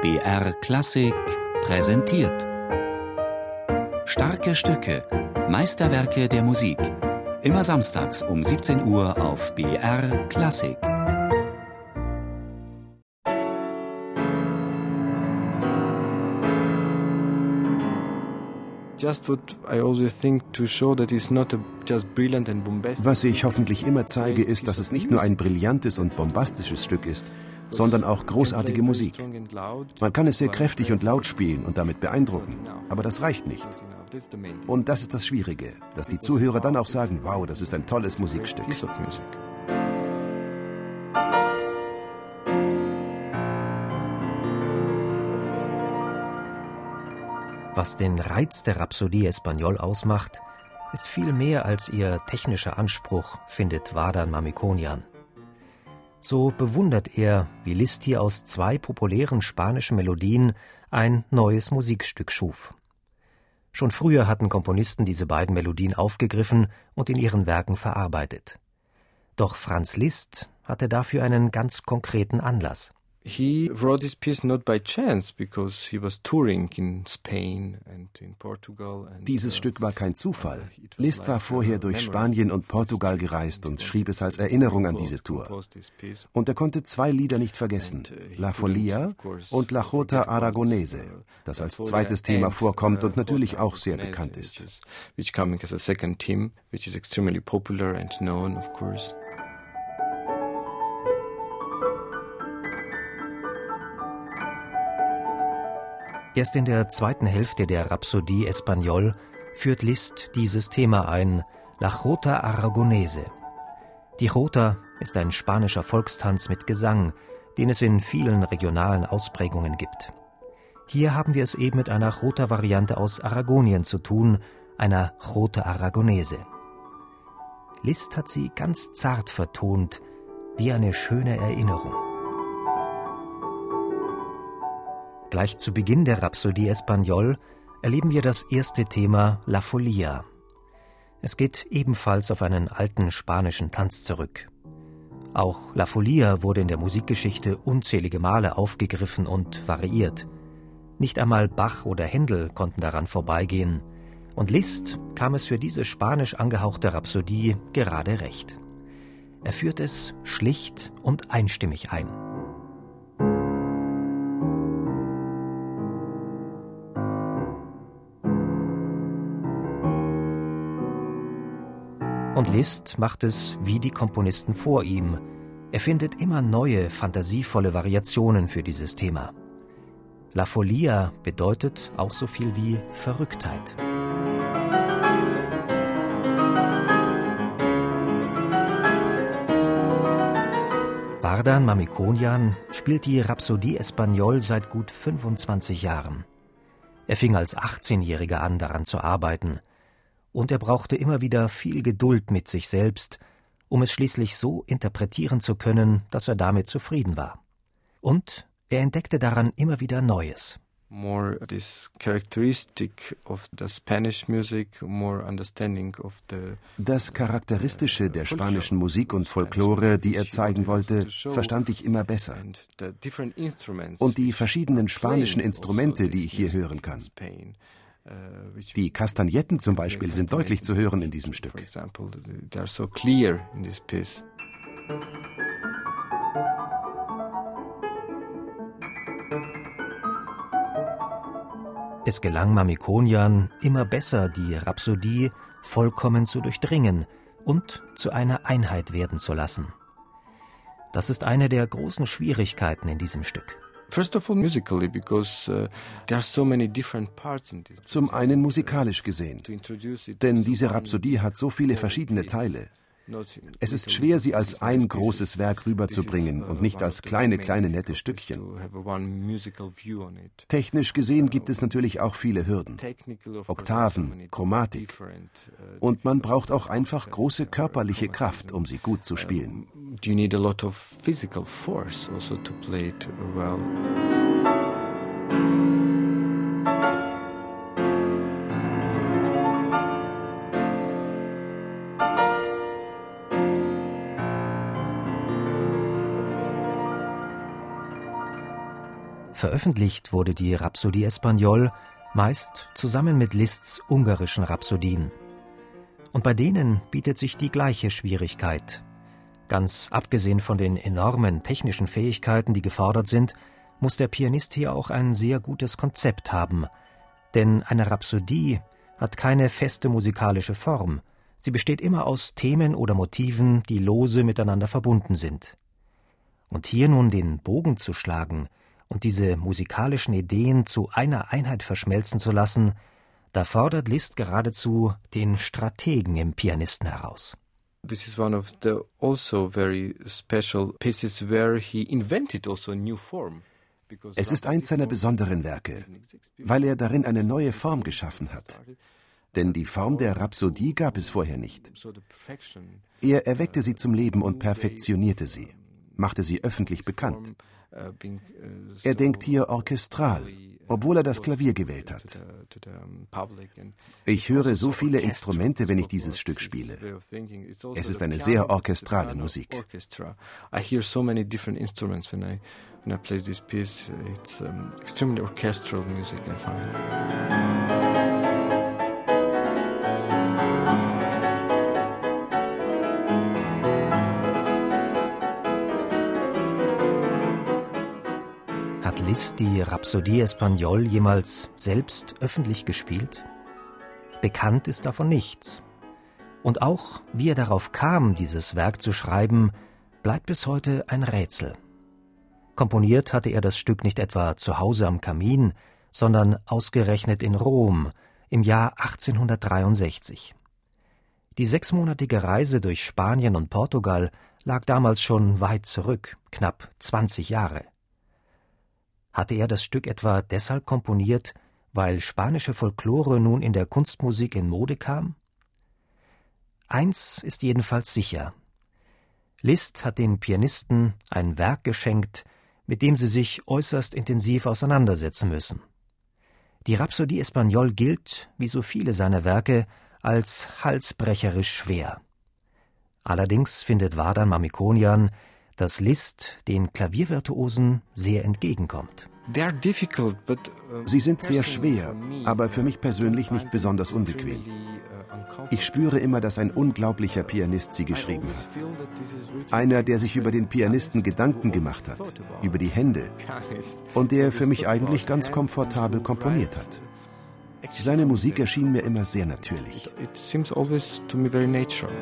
BR Klassik präsentiert. Starke Stücke, Meisterwerke der Musik. Immer samstags um 17 Uhr auf BR Klassik. Was ich hoffentlich immer zeige, ist, dass es nicht nur ein brillantes und bombastisches Stück ist, sondern auch großartige Musik. Man kann es sehr kräftig und laut spielen und damit beeindrucken, aber das reicht nicht. Und das ist das Schwierige, dass die Zuhörer dann auch sagen, wow, das ist ein tolles Musikstück. Was den Reiz der Rhapsodie Espagnol ausmacht, ist viel mehr als ihr technischer Anspruch, findet Vadan Mamikonian. So bewundert er, wie Liszt hier aus zwei populären spanischen Melodien ein neues Musikstück schuf. Schon früher hatten Komponisten diese beiden Melodien aufgegriffen und in ihren Werken verarbeitet. Doch Franz Liszt hatte dafür einen ganz konkreten Anlass. He wrote this piece not by chance because he was touring in Spain and in Portugal. And, Dieses uh, Stück war kein Zufall. Liszt war vorher durch Spanien und Portugal gereist und schrieb es als Erinnerung an diese Tour. Und er konnte zwei Lieder nicht vergessen: uh, La Folia und La Jota Aragonese, uh, das als zweites Thema vorkommt und natürlich auch sehr bekannt ist. Which coming as a second theme, which is extremely popular and known, of course. Erst in der zweiten Hälfte der Rhapsodie Espagnol führt Liszt dieses Thema ein, La Jota Aragonese. Die Jota ist ein spanischer Volkstanz mit Gesang, den es in vielen regionalen Ausprägungen gibt. Hier haben wir es eben mit einer Jota-Variante aus Aragonien zu tun, einer Jota Aragonese. Liszt hat sie ganz zart vertont, wie eine schöne Erinnerung. Gleich zu Beginn der Rhapsodie Espagnol erleben wir das erste Thema La Folia. Es geht ebenfalls auf einen alten spanischen Tanz zurück. Auch La Folia wurde in der Musikgeschichte unzählige Male aufgegriffen und variiert. Nicht einmal Bach oder Händel konnten daran vorbeigehen, und Liszt kam es für diese spanisch angehauchte Rhapsodie gerade recht. Er führt es schlicht und einstimmig ein. Und Liszt macht es wie die Komponisten vor ihm. Er findet immer neue, fantasievolle Variationen für dieses Thema. La Folia bedeutet auch so viel wie Verrücktheit. Vardan Mamikonian spielt die Rhapsodie Espagnol seit gut 25 Jahren. Er fing als 18-Jähriger an, daran zu arbeiten und er brauchte immer wieder viel Geduld mit sich selbst, um es schließlich so interpretieren zu können, dass er damit zufrieden war. Und er entdeckte daran immer wieder Neues. Das Charakteristische der spanischen Musik und Folklore, die er zeigen wollte, verstand ich immer besser. Und die verschiedenen spanischen Instrumente, die ich hier hören kann. Die Kastagnetten zum Beispiel sind deutlich zu hören in diesem Stück. Es gelang Mamikonian immer besser, die Rhapsodie vollkommen zu durchdringen und zu einer Einheit werden zu lassen. Das ist eine der großen Schwierigkeiten in diesem Stück. Zum einen musikalisch gesehen, denn diese Rhapsodie hat so viele verschiedene Teile. Es ist schwer, sie als ein großes Werk rüberzubringen und nicht als kleine, kleine nette Stückchen. Technisch gesehen gibt es natürlich auch viele Hürden. Oktaven, Chromatik. Und man braucht auch einfach große körperliche Kraft, um sie gut zu spielen. You need a lot of physical force also to play it well. Veröffentlicht wurde die Rhapsodie Espagnole meist zusammen mit Liszt's ungarischen Rhapsodien. Und bei denen bietet sich die gleiche Schwierigkeit. Ganz abgesehen von den enormen technischen Fähigkeiten, die gefordert sind, muss der Pianist hier auch ein sehr gutes Konzept haben. Denn eine Rhapsodie hat keine feste musikalische Form. Sie besteht immer aus Themen oder Motiven, die lose miteinander verbunden sind. Und hier nun den Bogen zu schlagen und diese musikalischen Ideen zu einer Einheit verschmelzen zu lassen, da fordert Liszt geradezu den Strategen im Pianisten heraus. This is one of the also very special pieces where he invented also a new form. Es ist eins seiner besonderen Werke, weil er darin eine neue Form geschaffen hat. Denn die Form der Rhapsodie gab es vorher nicht. Er erweckte sie zum Leben und perfektionierte sie, machte sie öffentlich bekannt. Er denkt hier orchestral, obwohl er das Klavier gewählt hat. Ich höre so viele Instrumente, wenn ich dieses Stück spiele. Es ist eine sehr orchestrale Musik. when I play this piece, it's um, extremely orchestral music, I find. Liszt die Rhapsodie Espagnole jemals selbst öffentlich gespielt? Bekannt ist davon nichts. Und auch, wie er darauf kam, dieses Werk zu schreiben, bleibt bis heute ein Rätsel. Komponiert hatte er das Stück nicht etwa zu Hause am Kamin, sondern ausgerechnet in Rom im Jahr 1863. Die sechsmonatige Reise durch Spanien und Portugal lag damals schon weit zurück, knapp 20 Jahre. Hatte er das Stück etwa deshalb komponiert, weil spanische Folklore nun in der Kunstmusik in Mode kam? Eins ist jedenfalls sicher. Liszt hat den Pianisten ein Werk geschenkt, mit dem sie sich äußerst intensiv auseinandersetzen müssen. Die Rhapsodie Espagnole gilt, wie so viele seiner Werke, als halsbrecherisch schwer. Allerdings findet Vardan Mamikonian, dass Liszt den Klaviervirtuosen sehr entgegenkommt. Uh, Sie sind sehr schwer, aber für mich persönlich nicht besonders unbequem. Uh, ich spüre immer, dass ein unglaublicher Pianist sie geschrieben hat. Einer, der sich über den Pianisten Gedanken gemacht hat, über die Hände und der für mich eigentlich ganz komfortabel komponiert hat. Seine Musik erschien mir immer sehr natürlich. It seems always to me very natural.